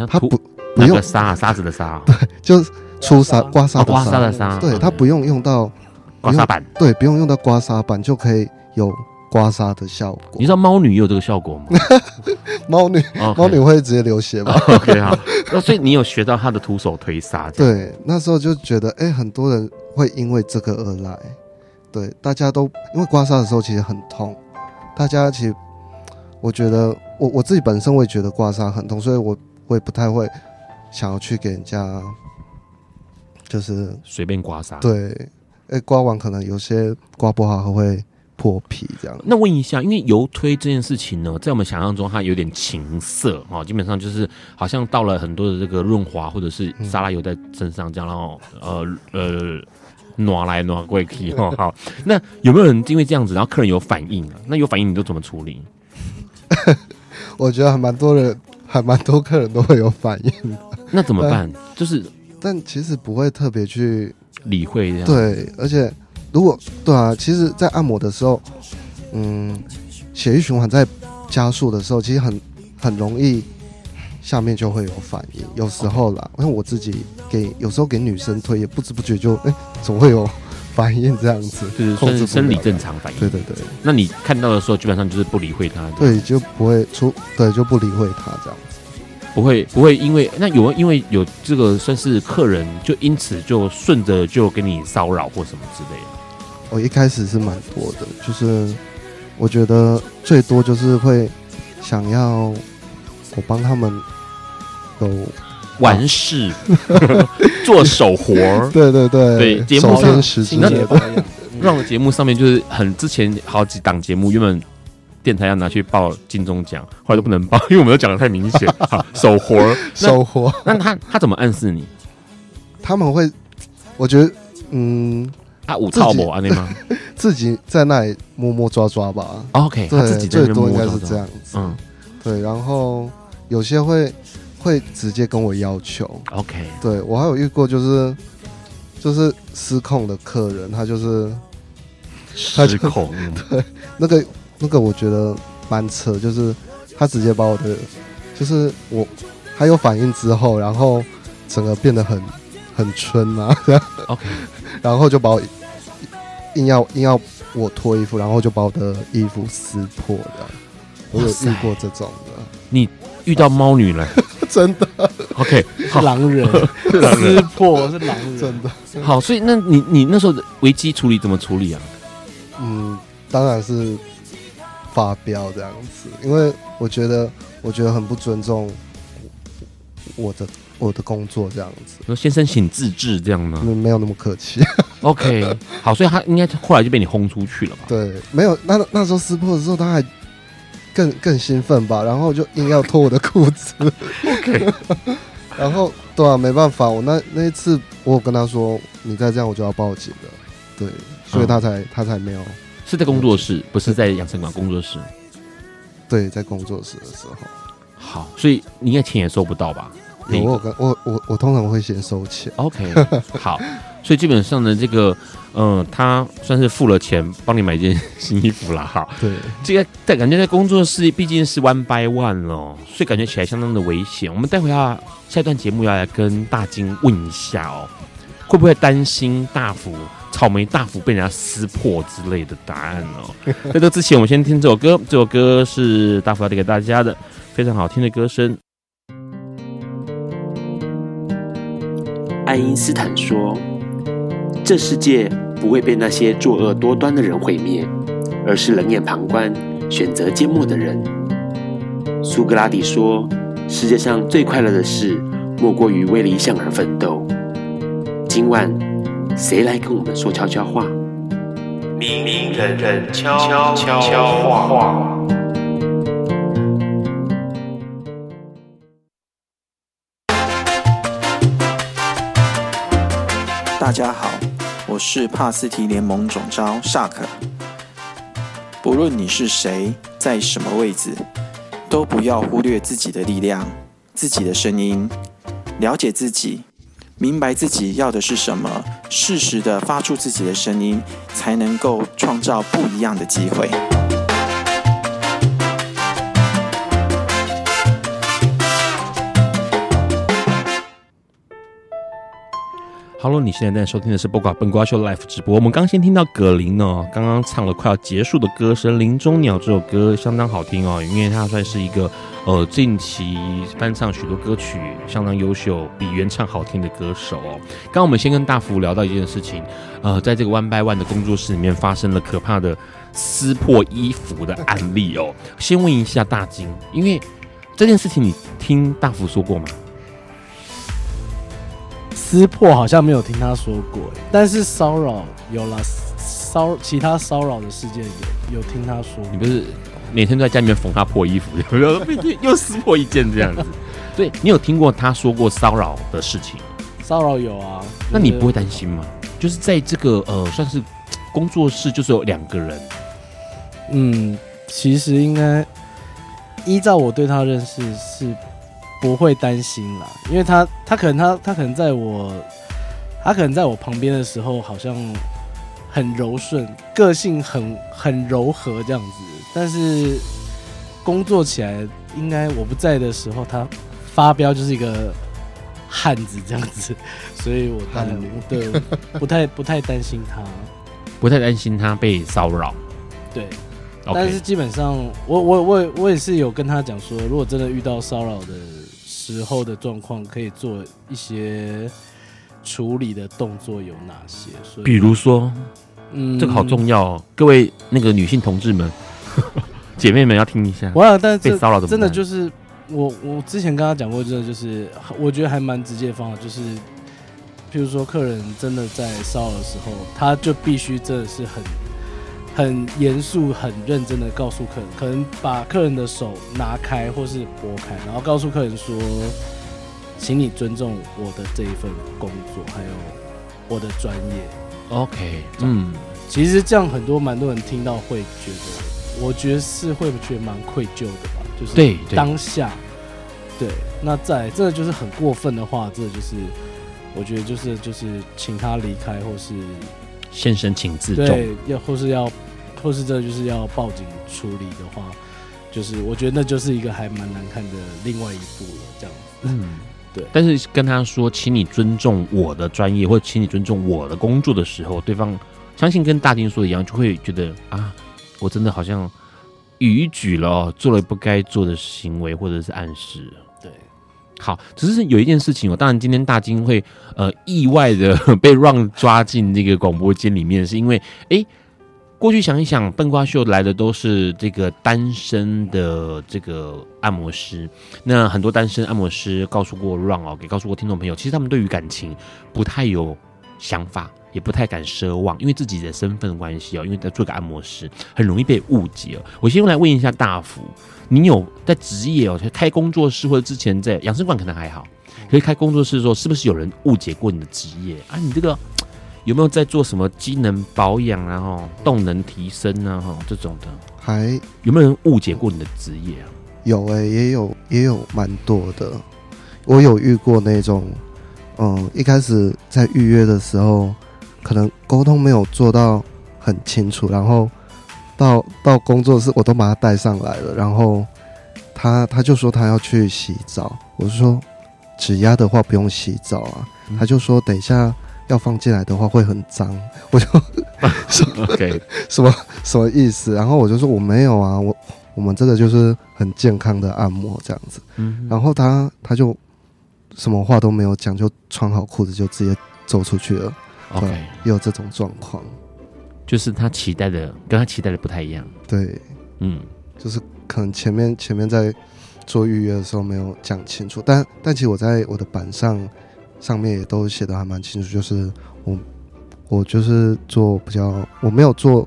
他不不用沙沙子的沙，<laughs> 对，就是出沙刮痧刮痧的沙，对，他不用用到刮痧板，对，不用用到刮痧板就可以有刮痧的效果。你知道猫女也有这个效果吗？<laughs> 猫女，猫女会直接流血吗？OK 啊，那所以你有学到她的徒手推痧？对，那时候就觉得，哎，很多人会因为这个而来，对，大家都因为刮痧的时候其实很痛，大家其实。我觉得我我自己本身我也觉得刮痧很痛，所以我我也不太会想要去给人家就是随便刮痧。对，哎，刮完可能有些刮不好还会破皮这样。那问一下，因为油推这件事情呢，在我们想象中它有点情色哦，基本上就是好像倒了很多的这个润滑或者是沙拉油在身上这样，然后呃呃挪来挪过去哦。<laughs> 好，那有没有人因为这样子，然后客人有反应啊？那有反应你都怎么处理？<laughs> 我觉得还蛮多人，还蛮多客人都会有反应的。那怎么办？就是，但其实不会特别去理会这样。对，而且如果对啊，其实，在按摩的时候，嗯，血液循环在加速的时候，其实很很容易下面就会有反应。有时候啦，因为我自己给有时候给女生推，也不知不觉就哎，总会有。反应这样子，就是控制生理正常反应。对对对，那你看到的时候，基本上就是不理会他。对，就不会出，对，就不理会他这样子。不会不会，因为那有因为有这个算是客人，就因此就顺着就给你骚扰或什么之类的。我一开始是蛮多的，就是我觉得最多就是会想要我帮他们都。完事，<laughs> 做手活儿，对 <laughs> 对对，对节目上，<laughs> 那让节目上面就是很之前好几档节目，原本电台要拿去报金钟奖，后来都不能报，<laughs> 因为我们都讲的太明显。手活儿，手活，那他他怎么暗示你？他们会，我觉得，嗯，啊，五套模啊，那吗？<laughs> 自己在那里摸摸抓抓吧。OK，他自己最多应该是这样子。嗯，对，然后有些会。会直接跟我要求，OK，对，我还有遇过就是就是失控的客人，他就是失控，<laughs> 对，那个那个我觉得蛮扯，就是他直接把我的就是我他有反应之后，然后整个变得很很春啊，这样，OK，<laughs> 然后就把我硬要硬要我脱衣服，然后就把我的衣服撕破的，我有遇过这种的，你遇到猫女了。<laughs> 真的，OK，是狼人，<laughs> 是狼人，撕破是狼人，真的。好，所以那你你那时候的危机处理怎么处理啊？嗯，当然是发飙这样子，因为我觉得我觉得很不尊重我的我的工作这样子。说先生请自制这样吗？没有那么客气。OK，<laughs> 好，所以他应该后来就被你轰出去了吧？对，没有。那那时候撕破的时候，他还。更更兴奋吧，然后就硬要脱我的裤子。OK，<laughs> 然后对啊，没办法，我那那一次我有跟他说，你再这样我就要报警了。对，所以他才、嗯、他才没有。是在工作室，不是在养生馆工作室。对，在工作室的时候。好，所以你应该钱也收不到吧？我我我我通常会先收钱。OK，好，所以基本上呢，这个。嗯，他算是付了钱帮你买一件新衣服了哈。对，这个在感觉在工作室毕竟是 one by one 哦，所以感觉起来相当的危险。我们待会要下一段节目要来跟大金问一下哦，会不会担心大福草莓大幅被人家撕破之类的答案哦。<laughs> 在这之前，我们先听这首歌，这首歌是大福要带给大家的，非常好听的歌声。爱因斯坦说：“这世界不会被那些作恶多端的人毁灭，而是冷眼旁观、选择缄默的人。”苏格拉底说：“世界上最快乐的事，莫过于为理想而奋斗。”今晚。谁来跟我们说悄悄话？明人人悄悄话。大家好，我是帕斯提联盟总召萨克。不论你是谁，在什么位置，都不要忽略自己的力量、自己的声音，了解自己。明白自己要的是什么，适时的发出自己的声音，才能够创造不一样的机会。Hello，你现在在收听的是播瓜笨瓜秀 Live 直播。我们刚先听到葛林哦，刚刚唱了快要结束的歌声《林中鸟》这首歌相当好听哦，因为它算是一个呃近期翻唱许多歌曲相当优秀、比原唱好听的歌手哦。刚刚我们先跟大福聊到一件事情，呃，在这个 One by One 的工作室里面发生了可怕的撕破衣服的案例哦。先问一下大金，因为这件事情你听大福说过吗？撕破好像没有听他说过，但是骚扰有了，骚其他骚扰的事件有有听他说。你不是每天都在家里面缝他破衣服，又 <laughs> 又撕破一件这样子？<laughs> 对，你有听过他说过骚扰的事情？骚扰有啊，那你不会担心吗？就是在这个呃，算是工作室，就是有两个人。嗯，其实应该依照我对他认识是。不会担心啦，因为他他可能他他可能在我他可能在我旁边的时候好像很柔顺，个性很很柔和这样子，但是工作起来应该我不在的时候，他发飙就是一个汉子这样子，<laughs> 所以我当然对不太不太担心他，不太担心他被骚扰，对。但是基本上，我我我我也是有跟他讲说，如果真的遇到骚扰的时候的状况，可以做一些处理的动作有哪些？所以比如说，嗯，这个好重要哦，各位那个女性同志们、<laughs> 姐妹们要听一下。哇，但是被骚扰的真的就是我我之前跟他讲过，真的就是我觉得还蛮直接的方法，就是譬如说客人真的在骚扰的时候，他就必须真的是很。很严肃、很认真的告诉客人，可能把客人的手拿开或是拨开，然后告诉客人说：“请你尊重我的这一份工作，还有我的专业。” OK，嗯，其实这样很多蛮多人听到会觉得，我觉得是会觉得蛮愧疚的吧？就是对当下，对，对，那在这个就是很过分的话，这个就是我觉得就是就是请他离开，或是。先生，请自重。对，要或是要，或是这就是要报警处理的话，就是我觉得那就是一个还蛮难看的另外一步了。这样子，嗯，<laughs> 对。但是跟他说，请你尊重我的专业，或者请你尊重我的工作的时候，对方相信跟大金说的一样，就会觉得啊，我真的好像逾矩了，做了不该做的行为，或者是暗示。对好，只是有一件事情我。当然，今天大金会呃意外的 <laughs> 被 Ron 抓进这个广播间里面，是因为哎、欸，过去想一想，笨瓜秀来的都是这个单身的这个按摩师。那很多单身按摩师告诉过 Ron 哦，给告诉过听众朋友，其实他们对于感情不太有想法，也不太敢奢望，因为自己的身份关系哦，因为在做个按摩师，很容易被误解。我先来问一下大福。你有在职业哦，开工作室或者之前在养生馆可能还好，可以开工作室的时候，是不是有人误解过你的职业啊？你这个有没有在做什么机能保养啊？哈，动能提升啊？哈，这种的，还有没有人误解过你的职业啊？有哎、欸，也有也有蛮多的。我有遇过那种，嗯，一开始在预约的时候，可能沟通没有做到很清楚，然后。到到工作室，我都把他带上来了，然后他他就说他要去洗澡，我就说指压的话不用洗澡啊，他就说等一下要放进来的话会很脏，我就 <laughs> 说 OK 什么什么意思？然后我就说我没有啊，我我们这个就是很健康的按摩这样子。嗯，然后他他就什么话都没有讲，就穿好裤子就直接走出去了。OK，也有这种状况，就是他期待的跟他期待的不太一样。对，嗯，就是可能前面前面在做预约的时候没有讲清楚，但但其实我在我的板上。上面也都写的还蛮清楚，就是我我就是做比较，我没有做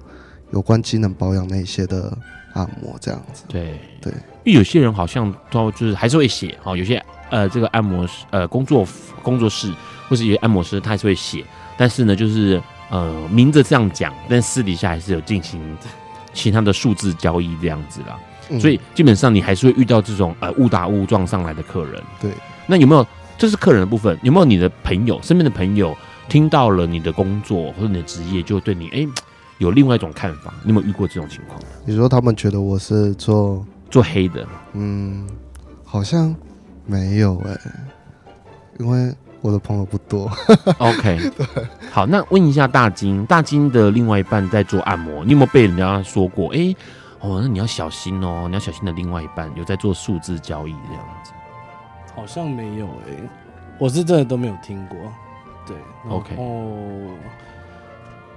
有关机能保养那些的按摩这样子。对对，因为有些人好像都就是还是会写哦，有些呃这个按摩师呃工作工作室或是有些按摩师他还是会写，但是呢就是呃明着这样讲，但私底下还是有进行其他的数字交易这样子啦。嗯、所以基本上你还是会遇到这种呃误打误撞上来的客人。对，那有没有？这是客人的部分，有没有你的朋友身边的朋友听到了你的工作或者你的职业，就对你哎有另外一种看法？你有没有遇过这种情况？你说他们觉得我是做做黑的？嗯，好像没有哎、欸，因为我的朋友不多。OK，<laughs> 对，好，那问一下大金，大金的另外一半在做按摩，你有没有被人家说过？哎，哦，那你要小心哦，你要小心的另外一半有在做数字交易这样子。好像没有诶、欸，我是真的都没有听过。对，OK，哦，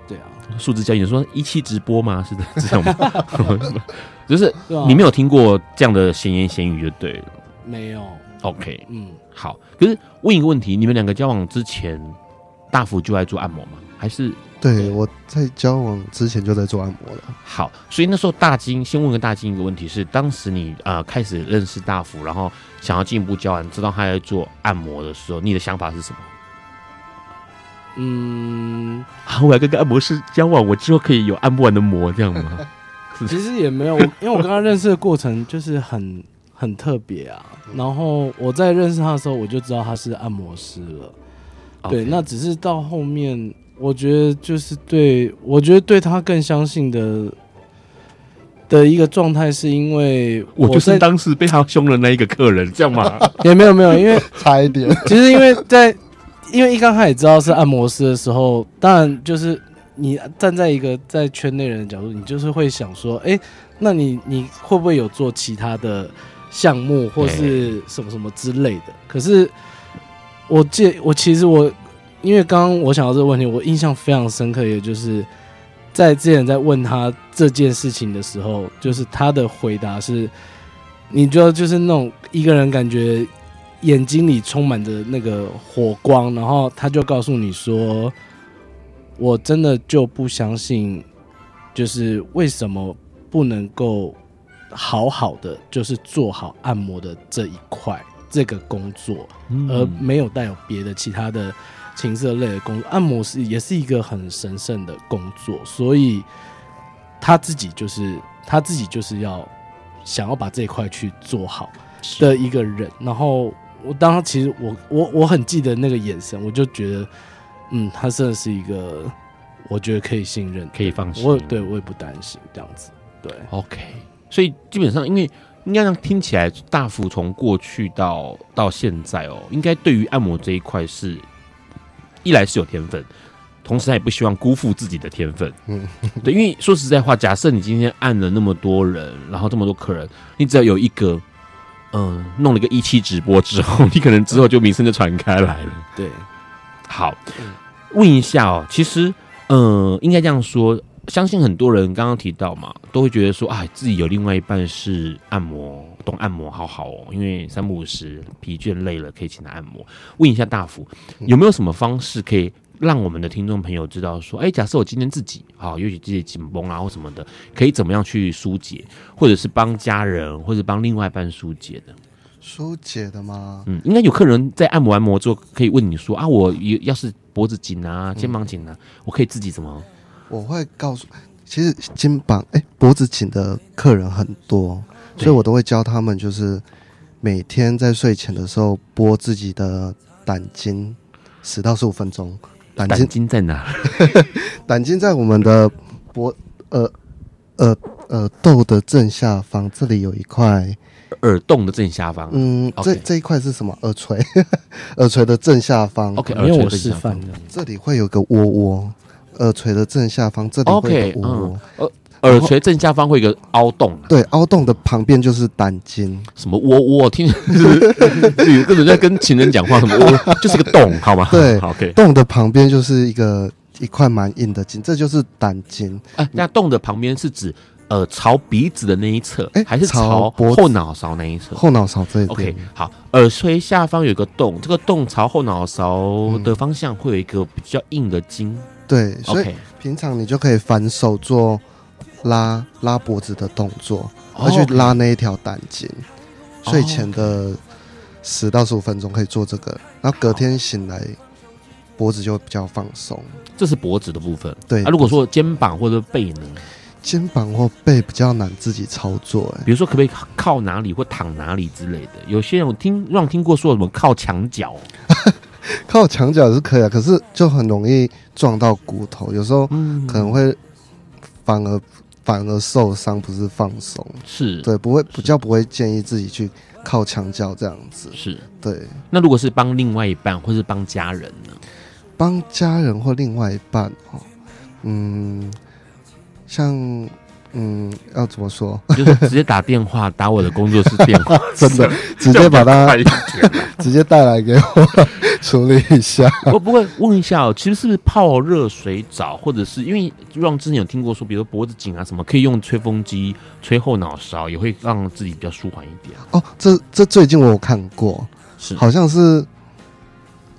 对啊，数字交易，你说一期直播吗？是的，是这样吗？<laughs> 就是你没有听过这样的闲言闲语就对了。没有，OK，嗯，好。可是问一个问题，你们两个交往之前，大福就爱做按摩吗？还是？对，我在交往之前就在做按摩了。好，所以那时候大金先问个大金一个问题是：当时你呃开始认识大福，然后想要进一步交往，知道他在做按摩的时候，你的想法是什么？嗯，好，我要跟个按摩师交往，我之后可以有按不完的摩，这样吗？<laughs> 其实也没有，因为我跟他认识的过程就是很很特别啊。然后我在认识他的时候，我就知道他是按摩师了。Okay. 对，那只是到后面。我觉得就是对，我觉得对他更相信的的一个状态，是因为我就是当时被他凶的那一个客人，这样吗？<laughs> 也没有没有，因为差一点。其实因为在因为一刚开始知道是按摩师的时候，当然就是你站在一个在圈内人的角度，你就是会想说，哎，那你你会不会有做其他的项目或是什么什么之类的？可是我记，我其实我。因为刚刚我想到这个问题，我印象非常深刻，也就是在之前在问他这件事情的时候，就是他的回答是，你觉得就是那种一个人感觉眼睛里充满着那个火光，然后他就告诉你说，我真的就不相信，就是为什么不能够好好的就是做好按摩的这一块这个工作，而没有带有别的其他的。情色类的工作，按摩师也是一个很神圣的工作，所以他自己就是他自己就是要想要把这一块去做好的一个人。然后我当时其实我我我很记得那个眼神，我就觉得，嗯，他真的是一个我觉得可以信任、可以放心。我对我也不担心这样子。对，OK。所以基本上，因为应该让听起来大幅从过去到到现在哦，应该对于按摩这一块是。一来是有天分，同时他也不希望辜负自己的天分。嗯，对，因为说实在话，假设你今天按了那么多人，然后这么多客人，你只要有一个，嗯、呃，弄了一个一期直播之后，你可能之后就名声就传开来了。对，好，问一下哦，其实，嗯、呃，应该这样说。相信很多人刚刚提到嘛，都会觉得说，哎，自己有另外一半是按摩，懂按摩，好好哦。因为三不五时疲倦累了，可以请他按摩。问一下大福，有没有什么方式可以让我们的听众朋友知道说，哎，假设我今天自己啊，尤其自己紧绷啊或什么的，可以怎么样去疏解，或者是帮家人或者帮另外一半疏解的？疏解的吗？嗯，应该有客人在按摩完摩之后，可以问你说啊，我要是脖子紧啊，肩膀紧啊，嗯、我可以自己怎么？我会告诉，其实肩膀哎、欸、脖子紧的客人很多，所以我都会教他们，就是每天在睡前的时候拨自己的胆经十到十五分钟。胆经，胆经在哪？<laughs> 胆经在我们的脖呃呃耳朵的正下方，这里有一块耳洞的正下方。嗯，这这一块是什么？耳垂，<laughs> 耳垂的正下方。OK，因为我耳垂正下方示范的，这里会有个窝窝，耳垂的正下方这里会有窝窝。嗯，耳耳垂正下方会有一个凹洞，对，凹洞的旁边就是胆经。什么窝窝？听 <laughs> 有个人在跟情人讲话，什么窝就是个洞，好吗？对 <laughs> 好，OK。洞的旁边就是一个一块蛮硬的筋，这就是胆经。啊，那洞的旁边是指呃朝鼻子的那一侧，哎还是朝后脑勺那一侧后脑勺这一边。？OK，好，耳垂下方有一个洞，这个洞朝后脑勺的方向会有一个比较硬的筋。对，所以平常你就可以反手做拉拉脖子的动作，哦而去拉那一条胆经。哦睡前的十到十五分钟可以做这个，然后隔天醒来脖子就会比较放松。这是脖子的部分。对啊，如果说肩膀或者背呢，肩膀或背比较难自己操作、欸，比如说可不可以靠哪里或躺哪里之类的？有些人我听让听过说什么靠墙角，<laughs> 靠墙角是可以啊，可是就很容易撞到骨头，有时候嗯可能会反而反而受伤，不是放松。是，对，不会比较不会建议自己去靠墙角这样子。是。对，那如果是帮另外一半或是帮家人呢？帮家人或另外一半哦，嗯，像嗯，要怎么说？就是直接打电话打我的工作室电话，<laughs> 真的直接把它直接带来给我处理一下。我不过问一下哦，其实是不是泡热水澡，或者是因为让之前有听过说，比如说脖子紧啊什么，可以用吹风机吹后脑勺，也会让自己比较舒缓一点。哦，这这最近我有看过，是好像是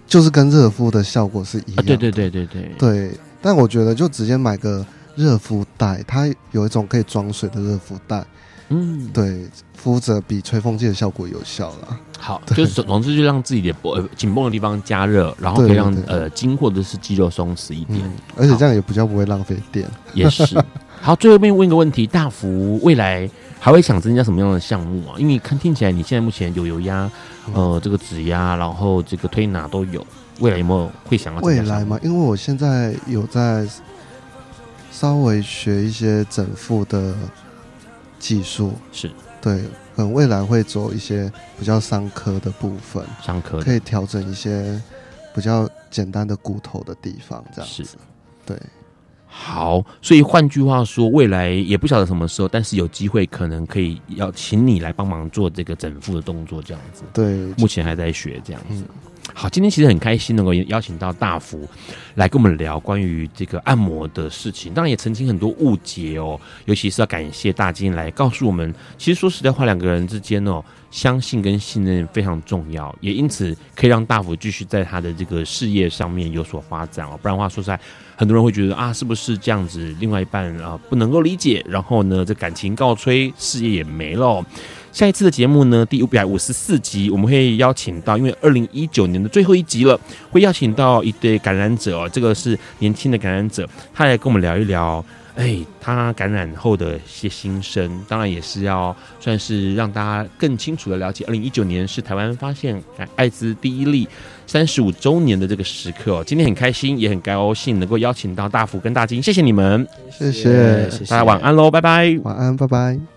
就是跟热敷的效果是一样的。啊，对对对对对，对，但我觉得就直接买个热敷袋，它有一种可以装水的热敷袋，嗯，对，敷着比吹风机的效果有效啦。好，就是总总之就让自己的脖呃紧绷的地方加热，然后可以让呃筋或者是肌肉松弛一点，嗯，而且这样也比较不会浪费电。也是。<laughs> 好，最后面问一个问题：大福未来还会想增加什么样的项目啊？因为看听起来你现在目前有油压，呃，这个指压，然后这个推拿都有，未来有没有会想要未来嘛，因为我现在有在稍微学一些整复的技术，是。对，可能未来会走一些比较伤科的部分，伤科可以调整一些比较简单的骨头的地方，这样是。子。对，好，所以换句话说，未来也不晓得什么时候，但是有机会可能可以要请你来帮忙做这个整复的动作，这样子。对，目前还在学这样子。嗯好，今天其实很开心能够邀请到大福来跟我们聊关于这个按摩的事情，当然也澄清很多误解哦。尤其是要感谢大金来告诉我们，其实说实在话，两个人之间哦，相信跟信任非常重要，也因此可以让大福继续在他的这个事业上面有所发展哦。不然的话，说实在，很多人会觉得啊，是不是这样子？另外一半啊不能够理解，然后呢，这感情告吹，事业也没了。下一次的节目呢，第五百五十四集，我们会邀请到，因为二零一九年的最后一集了，会邀请到一对感染者哦，这个是年轻的感染者，他来跟我们聊一聊，哎，他感染后的一些心声，当然也是要算是让大家更清楚的了解，二零一九年是台湾发现艾滋第一例三十五周年的这个时刻哦，今天很开心，也很高兴能够邀请到大福跟大金，谢谢你们，谢谢，谢谢大家晚安喽，拜拜。晚安，拜拜。